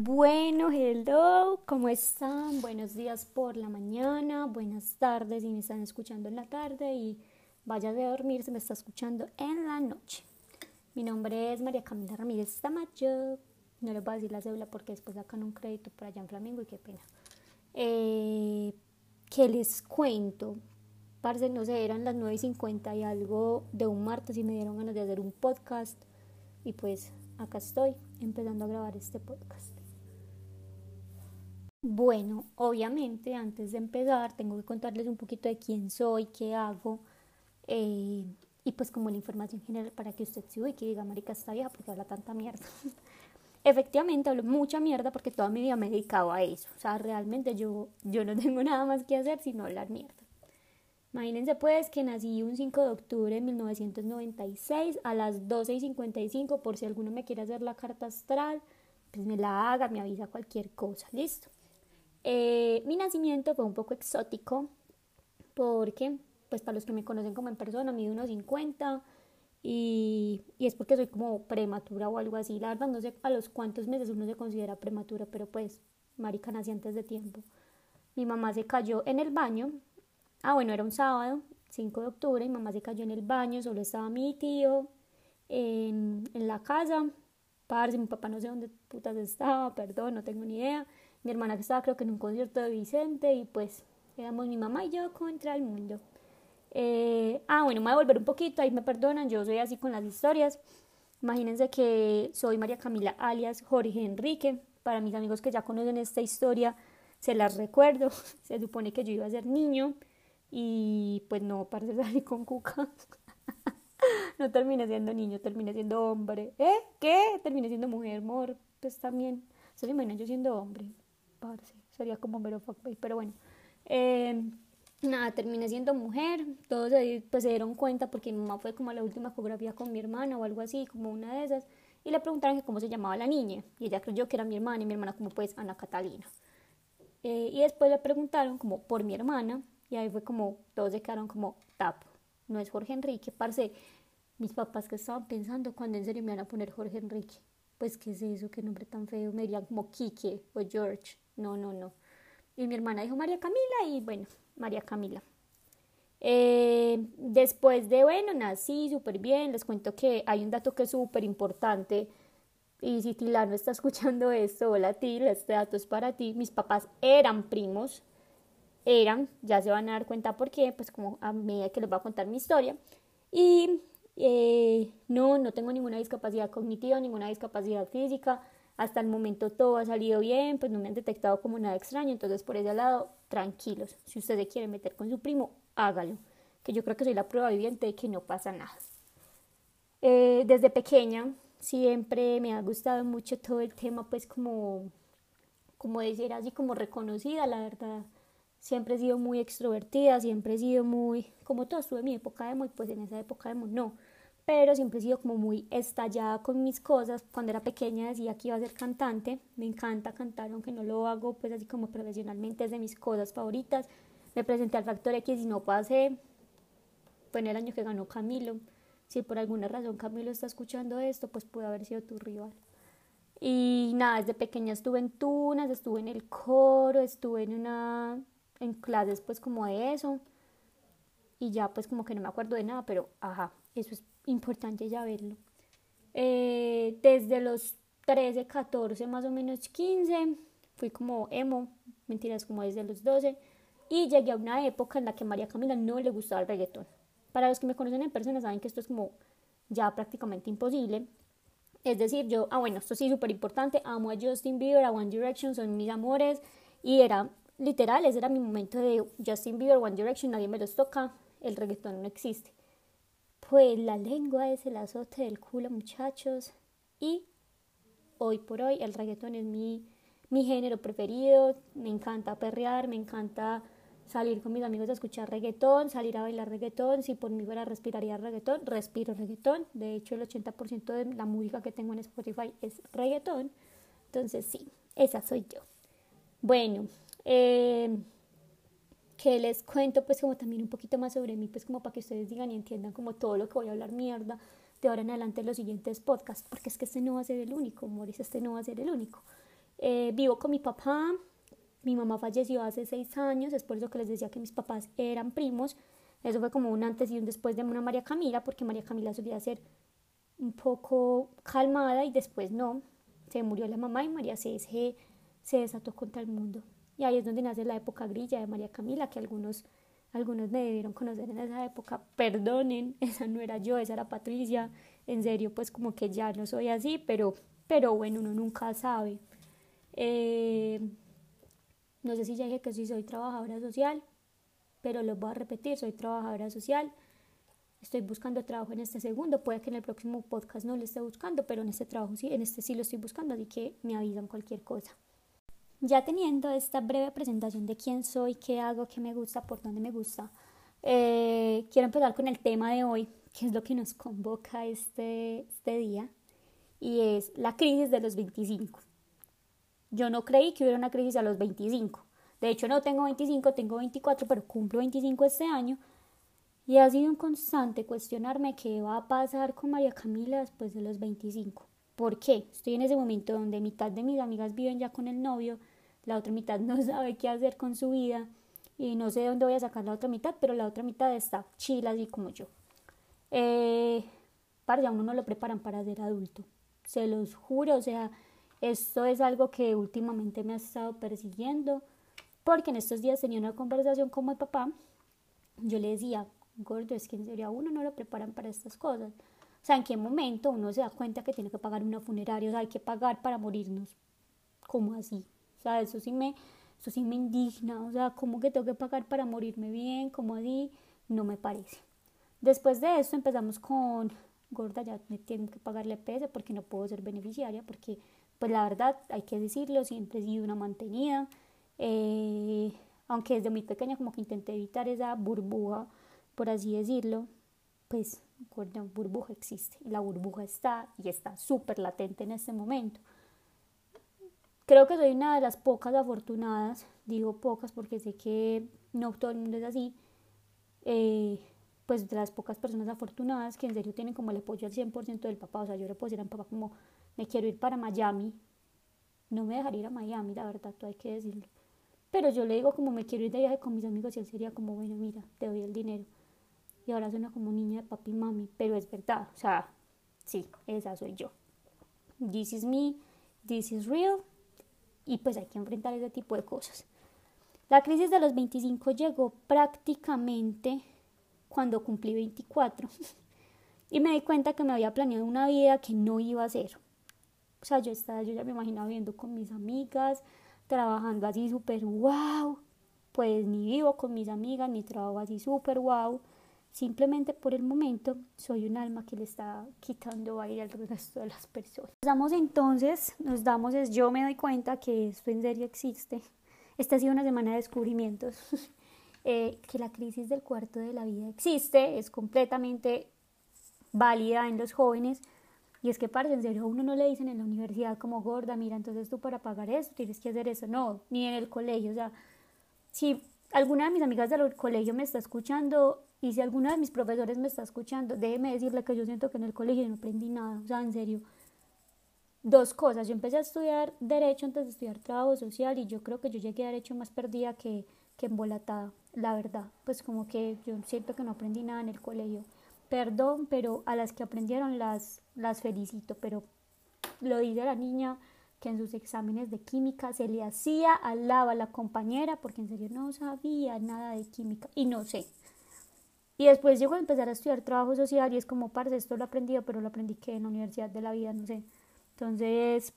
Bueno, hello, ¿cómo están? Buenos días por la mañana, buenas tardes si me están escuchando en la tarde y vaya a dormir si me está escuchando en la noche. Mi nombre es María Camila Ramírez Tamayo, no les voy a decir la cédula porque después sacan un crédito por allá en Flamengo y qué pena. Eh, ¿Qué les cuento? Parce, no sé, eran las 9 y 50 y algo de un martes y me dieron ganas de hacer un podcast y pues acá estoy empezando a grabar este podcast. Bueno, obviamente antes de empezar tengo que contarles un poquito de quién soy, qué hago eh, y pues como la información general para que usted se ubique y diga, marica, está vieja porque habla tanta mierda. Efectivamente hablo mucha mierda porque toda mi vida me he dedicado a eso. O sea, realmente yo, yo no tengo nada más que hacer sino hablar mierda. Imagínense pues que nací un 5 de octubre de 1996 a las 12 y 55 por si alguno me quiere hacer la carta astral, pues me la haga, me avisa cualquier cosa, listo. Eh, mi nacimiento fue un poco exótico porque, pues para los que me conocen como en persona, mido unos 50 y, y es porque soy como prematura o algo así. La verdad no sé a los cuántos meses uno se considera prematura, pero pues marica nací antes de tiempo. Mi mamá se cayó en el baño. Ah, bueno, era un sábado, 5 de octubre, mi mamá se cayó en el baño, solo estaba mi tío en, en la casa. Parce, mi papá no sé dónde putas estaba, perdón, no tengo ni idea mi hermana que estaba creo que en un concierto de Vicente y pues éramos mi mamá y yo contra el mundo. Eh, ah, bueno, me voy a volver un poquito, ahí me perdonan, yo soy así con las historias. Imagínense que soy María Camila alias Jorge Enrique. Para mis amigos que ya conocen esta historia, se las recuerdo. Se supone que yo iba a ser niño y pues no, parece salir con cuca. no terminé siendo niño, terminé siendo hombre. ¿Eh? ¿Qué? Terminé siendo mujer, amor. Pues también. Se lo yo siendo hombre sería como mero pero bueno. Eh, nada, terminé siendo mujer, todos pues, se dieron cuenta porque mi mamá fue como a la última ecografía con mi hermana o algo así, como una de esas, y le preguntaron que cómo se llamaba la niña, y ella creyó que era mi hermana, y mi hermana como pues Ana Catalina. Eh, y después le preguntaron como por mi hermana, y ahí fue como, todos se quedaron como, tap, no es Jorge Enrique, parce, mis papás que estaban pensando cuando en serio me van a poner Jorge Enrique, pues qué es eso, qué nombre tan feo, me dirían como o George, no, no, no. Y mi hermana dijo María Camila y bueno, María Camila. Eh, después de, bueno, nací súper bien, les cuento que hay un dato que es súper importante. Y si Tilano está escuchando esto, hola Til, este dato es para ti, mis papás eran primos, eran, ya se van a dar cuenta por qué, pues como a medida que les voy a contar mi historia. Y eh, no, no tengo ninguna discapacidad cognitiva, ninguna discapacidad física, hasta el momento todo ha salido bien, pues no me han detectado como nada extraño, entonces por ese lado, tranquilos. Si usted se quiere meter con su primo, hágalo, que yo creo que soy la prueba viviente de que no pasa nada. Eh, desde pequeña siempre me ha gustado mucho todo el tema, pues como, como decir así, como reconocida, la verdad. Siempre he sido muy extrovertida, siempre he sido muy, como todo, estuve en mi época de emo y pues en esa época de emo no pero siempre he sido como muy estallada con mis cosas. Cuando era pequeña decía que iba a ser cantante, me encanta cantar, aunque no lo hago pues así como profesionalmente, es de mis cosas favoritas. Me presenté al Factor X y no pasé, fue en el año que ganó Camilo. Si por alguna razón Camilo está escuchando esto, pues puede haber sido tu rival. Y nada, desde pequeña estuve en Tunas, estuve en el coro, estuve en una en clases pues como de eso. Y ya pues como que no me acuerdo de nada, pero ajá, eso es importante ya verlo. Eh, desde los 13, 14, más o menos 15, fui como emo, mentiras, como desde los 12, y llegué a una época en la que a María Camila no le gustaba el reggaetón. Para los que me conocen en persona saben que esto es como ya prácticamente imposible. Es decir, yo, ah bueno, esto sí súper importante, amo a Justin Bieber, a One Direction, son mis amores, y era literal, ese era mi momento de Justin Bieber, One Direction, nadie me los toca, el reggaetón no existe. Pues la lengua es el azote del culo, muchachos. Y hoy por hoy el reggaetón es mi, mi género preferido. Me encanta perrear, me encanta salir con mis amigos a escuchar reggaetón, salir a bailar reggaetón. Si por mí fuera respiraría reggaetón, respiro reggaetón. De hecho, el 80% de la música que tengo en Spotify es reggaetón. Entonces, sí, esa soy yo. Bueno, eh, que les cuento pues como también un poquito más sobre mí, pues como para que ustedes digan y entiendan como todo lo que voy a hablar mierda de ahora en adelante en los siguientes podcasts, porque es que este no va a ser el único, Moris, este no va a ser el único. Eh, vivo con mi papá, mi mamá falleció hace seis años, es por eso que les decía que mis papás eran primos. Eso fue como un antes y un después de una María Camila, porque María Camila solía ser un poco calmada y después no. Se murió la mamá y María se, se desató contra el mundo. Y ahí es donde nace la época grilla de María Camila, que algunos, algunos me debieron conocer en esa época. Perdonen, esa no era yo, esa era Patricia. En serio, pues como que ya no soy así, pero, pero bueno, uno nunca sabe. Eh, no sé si ya dije que sí soy trabajadora social, pero lo voy a repetir, soy trabajadora social. Estoy buscando trabajo en este segundo, puede que en el próximo podcast no lo esté buscando, pero en este trabajo sí, en este sí lo estoy buscando, así que me avisan cualquier cosa. Ya teniendo esta breve presentación de quién soy, qué hago, qué me gusta, por dónde me gusta, eh, quiero empezar con el tema de hoy, que es lo que nos convoca este, este día, y es la crisis de los 25. Yo no creí que hubiera una crisis a los 25. De hecho, no tengo 25, tengo 24, pero cumplo 25 este año. Y ha sido un constante cuestionarme qué va a pasar con María Camila después de los 25. ¿Por qué? Estoy en ese momento donde mitad de mis amigas viven ya con el novio, la otra mitad no sabe qué hacer con su vida y no sé de dónde voy a sacar la otra mitad, pero la otra mitad está chila así como yo. Eh, para ya uno no lo preparan para ser adulto, se los juro, o sea, esto es algo que últimamente me ha estado persiguiendo, porque en estos días tenía una conversación con mi papá, yo le decía, gordo, es que en serio a uno no lo preparan para estas cosas. Sea, ¿en qué momento uno se da cuenta que tiene que pagar una funeraria? O sea, hay que pagar para morirnos. ¿Cómo así? O sea, eso sí me, eso sí me indigna. O sea, ¿cómo que tengo que pagar para morirme bien? ¿Cómo así? No me parece. Después de esto empezamos con, gorda, ya me tengo que pagarle PS porque no puedo ser beneficiaria, porque, pues la verdad, hay que decirlo, siempre he sido una mantenida. Eh, aunque desde muy pequeña como que intenté evitar esa burbuja, por así decirlo, pues la burbuja existe y la burbuja está y está súper latente en este momento. Creo que soy una de las pocas afortunadas, digo pocas porque sé que no todo el mundo es así, eh, pues de las pocas personas afortunadas que en serio tienen como el apoyo al 100% del papá, o sea, yo le puedo decir a mi papá como, me quiero ir para Miami, no me dejaría ir a Miami, la verdad, tú hay que decirlo. Pero yo le digo como me quiero ir de viaje con mis amigos y él sería como, bueno, mira, te doy el dinero y ahora suena como niña de papi y mami, pero es verdad, o sea, sí, esa soy yo. This is me, this is real, y pues hay que enfrentar ese tipo de cosas. La crisis de los 25 llegó prácticamente cuando cumplí 24 y me di cuenta que me había planeado una vida que no iba a hacer. O sea, yo, estaba, yo ya me imaginaba viendo con mis amigas, trabajando así súper wow. Pues ni vivo con mis amigas, ni trabajo así súper wow. Simplemente por el momento soy un alma que le está quitando aire al resto de las personas. Damos entonces, nos damos, es, yo me doy cuenta que esto en serio existe. Esta ha sido una semana de descubrimientos. eh, que la crisis del cuarto de la vida existe, es completamente válida en los jóvenes. Y es que, parce, en serio, a uno no le dicen en la universidad como gorda, mira, entonces tú para pagar eso tienes que hacer eso. No, ni en el colegio. O sea, si alguna de mis amigas del colegio me está escuchando, y si alguno de mis profesores me está escuchando, déjeme decirle que yo siento que en el colegio no aprendí nada, o sea, en serio. Dos cosas, yo empecé a estudiar Derecho antes de estudiar Trabajo Social y yo creo que yo llegué a Derecho más perdida que, que embolatada, la verdad. Pues como que yo siento que no aprendí nada en el colegio. Perdón, pero a las que aprendieron las, las felicito, pero lo dice la niña que en sus exámenes de química se le hacía al lado a la compañera porque en serio no sabía nada de química y no sé, y después llego a empezar a estudiar trabajo social y es como, parce, esto lo aprendido, pero lo aprendí que en la universidad de la vida, no sé. Entonces,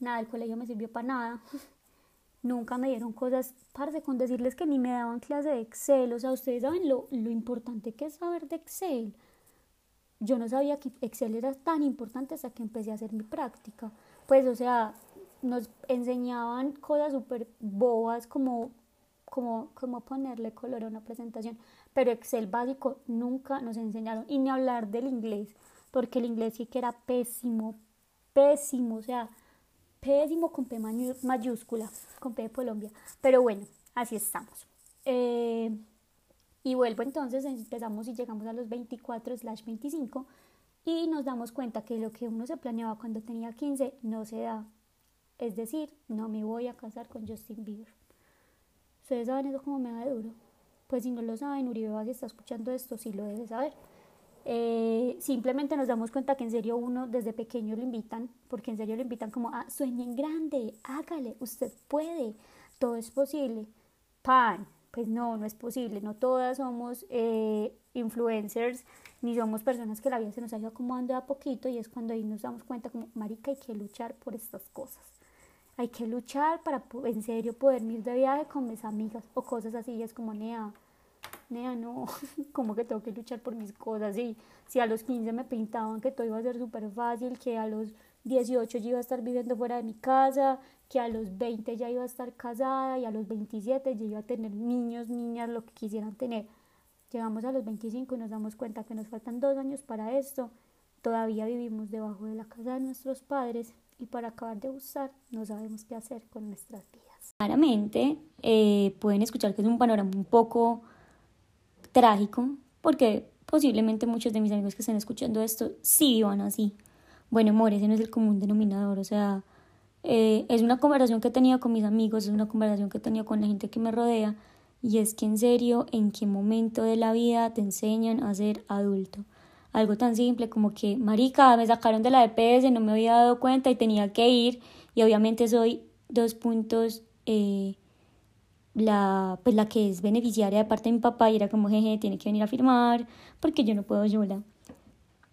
nada, el colegio me sirvió para nada. Nunca me dieron cosas, parce, con decirles que ni me daban clase de Excel. O sea, ustedes saben lo, lo importante que es saber de Excel. Yo no sabía que Excel era tan importante hasta que empecé a hacer mi práctica. Pues, o sea, nos enseñaban cosas súper bobas como, como, como ponerle color a una presentación pero Excel básico nunca nos enseñaron y ni hablar del inglés, porque el inglés sí que era pésimo, pésimo, o sea, pésimo con P mayúscula, con P de Colombia, pero bueno, así estamos. Eh, y vuelvo entonces, empezamos y llegamos a los 24 slash 25 y nos damos cuenta que lo que uno se planeaba cuando tenía 15 no se da. Es decir, no me voy a casar con Justin Bieber. ¿Ustedes saben eso como me da duro? Pues si no lo saben, Uribe Valle está escuchando esto, sí lo debe saber. Eh, simplemente nos damos cuenta que en serio uno desde pequeño lo invitan, porque en serio lo invitan como, ah, sueñen grande, hágale, usted puede, todo es posible. Pan, pues no, no es posible, no todas somos eh, influencers, ni somos personas que la vida se nos ha ido acomodando a poquito y es cuando ahí nos damos cuenta como, marica, hay que luchar por estas cosas. Hay que luchar para en serio poder ir de viaje con mis amigas o cosas así, y es como, nea, nea, no, como que tengo que luchar por mis cosas. Y si a los 15 me pintaban que todo iba a ser súper fácil, que a los 18 yo iba a estar viviendo fuera de mi casa, que a los 20 ya iba a estar casada y a los 27 ya iba a tener niños, niñas, lo que quisieran tener. Llegamos a los 25 y nos damos cuenta que nos faltan dos años para esto. Todavía vivimos debajo de la casa de nuestros padres y para acabar de usar no sabemos qué hacer con nuestras vidas. Claramente eh, pueden escuchar que es un panorama un poco trágico, porque posiblemente muchos de mis amigos que estén escuchando esto sí van así. Bueno, amor, ese no es el común denominador, o sea, eh, es una conversación que he tenido con mis amigos, es una conversación que he tenido con la gente que me rodea, y es que en serio, ¿en qué momento de la vida te enseñan a ser adulto? Algo tan simple como que, marica, me sacaron de la EPS, no me había dado cuenta y tenía que ir, y obviamente soy dos puntos eh, la, pues la que es beneficiaria de parte de mi papá y era como, jeje, tiene que venir a firmar porque yo no puedo sola.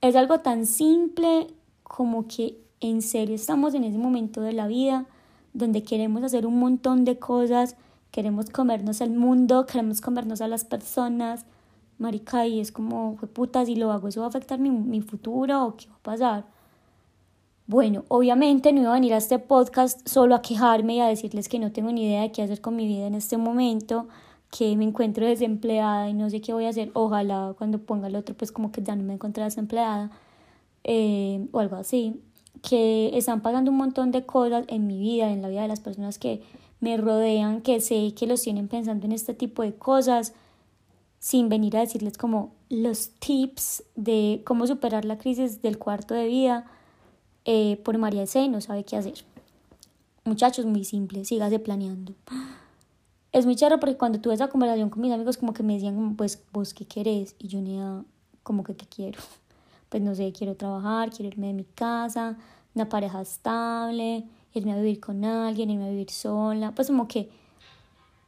Es algo tan simple como que en serio estamos en ese momento de la vida donde queremos hacer un montón de cosas, queremos comernos el mundo, queremos comernos a las personas, marica, y es como, puta, si lo hago, ¿eso va a afectar mi, mi futuro o qué va a pasar? Bueno, obviamente no iba a venir a este podcast solo a quejarme y a decirles que no tengo ni idea de qué hacer con mi vida en este momento, que me encuentro desempleada y no sé qué voy a hacer. Ojalá cuando ponga el otro, pues como que ya no me encuentre desempleada eh, o algo así. Que están pasando un montón de cosas en mi vida, en la vida de las personas que me rodean, que sé que los tienen pensando en este tipo de cosas, sin venir a decirles como los tips de cómo superar la crisis del cuarto de vida eh, por María C. no sabe qué hacer. Muchachos, muy simple, sígase planeando. Es muy charro porque cuando tuve esa conversación con mis amigos como que me decían pues vos qué querés y yo ni como que qué quiero. Pues no sé, quiero trabajar, quiero irme de mi casa, una pareja estable, irme a vivir con alguien, irme a vivir sola, pues como que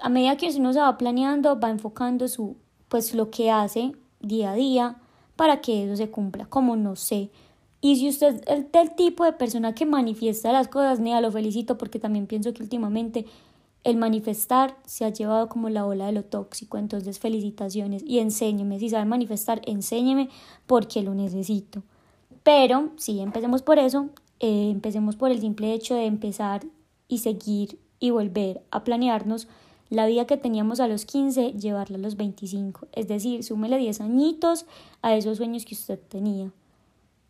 a medida que uno se va planeando, va enfocando su pues lo que hace día a día para que eso se cumpla, como no sé, y si usted es del tipo de persona que manifiesta las cosas, nea, lo felicito porque también pienso que últimamente el manifestar se ha llevado como la ola de lo tóxico. Entonces, felicitaciones y enséñeme. Si sabe manifestar, enséñeme porque lo necesito. Pero, sí, empecemos por eso. Eh, empecemos por el simple hecho de empezar y seguir y volver a planearnos la vida que teníamos a los 15, llevarla a los 25. Es decir, súmele 10 añitos a esos sueños que usted tenía.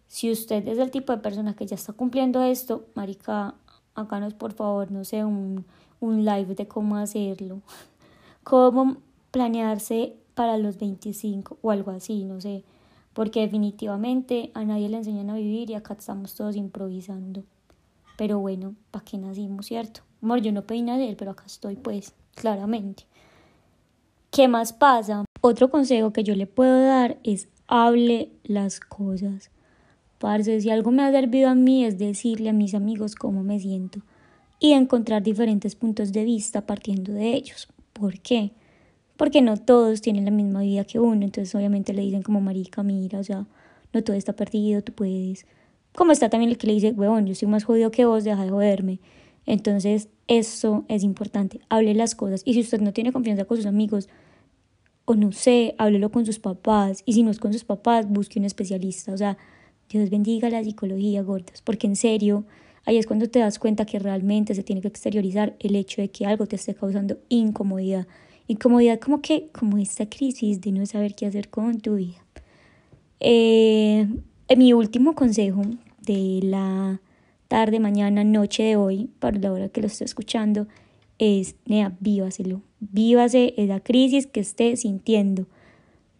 Si usted es el tipo de persona que ya está cumpliendo esto, marica, háganos por favor, no sé, un, un live de cómo hacerlo. Cómo planearse para los 25 o algo así, no sé. Porque definitivamente a nadie le enseñan a vivir y acá estamos todos improvisando. Pero bueno, ¿para qué nacimos, cierto? Amor, yo no pedí nacer, pero acá estoy, pues, claramente. ¿Qué más pasa? Otro consejo que yo le puedo dar es hable las cosas. Parce, si algo me ha servido a mí es decirle a mis amigos cómo me siento y encontrar diferentes puntos de vista partiendo de ellos. ¿Por qué? Porque no todos tienen la misma vida que uno, entonces obviamente le dicen como marica, mira, o sea, no todo está perdido, tú puedes. Como está también el que le dice, huevón, yo soy más jodido que vos, deja de joderme. Entonces, eso es importante. Hable las cosas. Y si usted no tiene confianza con sus amigos, o no sé, háblelo con sus papás. Y si no es con sus papás, busque un especialista. O sea, Dios bendiga la psicología, gordas, porque en serio, ahí es cuando te das cuenta que realmente se tiene que exteriorizar el hecho de que algo te esté causando incomodidad. Incomodidad como que, como esta crisis de no saber qué hacer con tu vida. Eh, mi último consejo de la tarde, mañana, noche de hoy, para la hora que lo estoy escuchando, es, nea, vívaselo. Vívase esa crisis que esté sintiendo.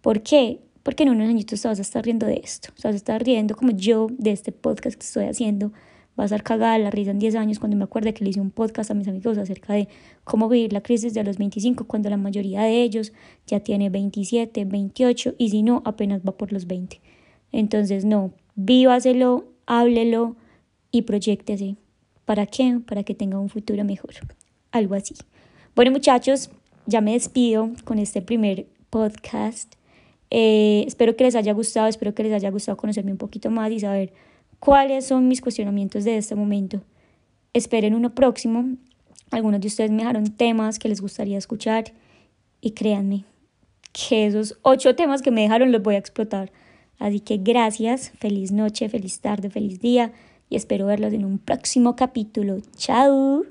¿Por qué? porque en unos añitos te vas a estar riendo de esto, sea, vas a estar riendo como yo de este podcast que estoy haciendo, va a estar cagada la risa en 10 años cuando me acuerde que le hice un podcast a mis amigos acerca de cómo vivir la crisis de los 25 cuando la mayoría de ellos ya tiene 27, 28 y si no, apenas va por los 20. Entonces, no, vívaselo, háblelo y proyectese. ¿Para qué? Para que tenga un futuro mejor. Algo así. Bueno, muchachos, ya me despido con este primer podcast. Eh, espero que les haya gustado, espero que les haya gustado conocerme un poquito más y saber cuáles son mis cuestionamientos de este momento. Esperen uno próximo. Algunos de ustedes me dejaron temas que les gustaría escuchar y créanme que esos ocho temas que me dejaron los voy a explotar. Así que gracias, feliz noche, feliz tarde, feliz día y espero verlos en un próximo capítulo. Chao.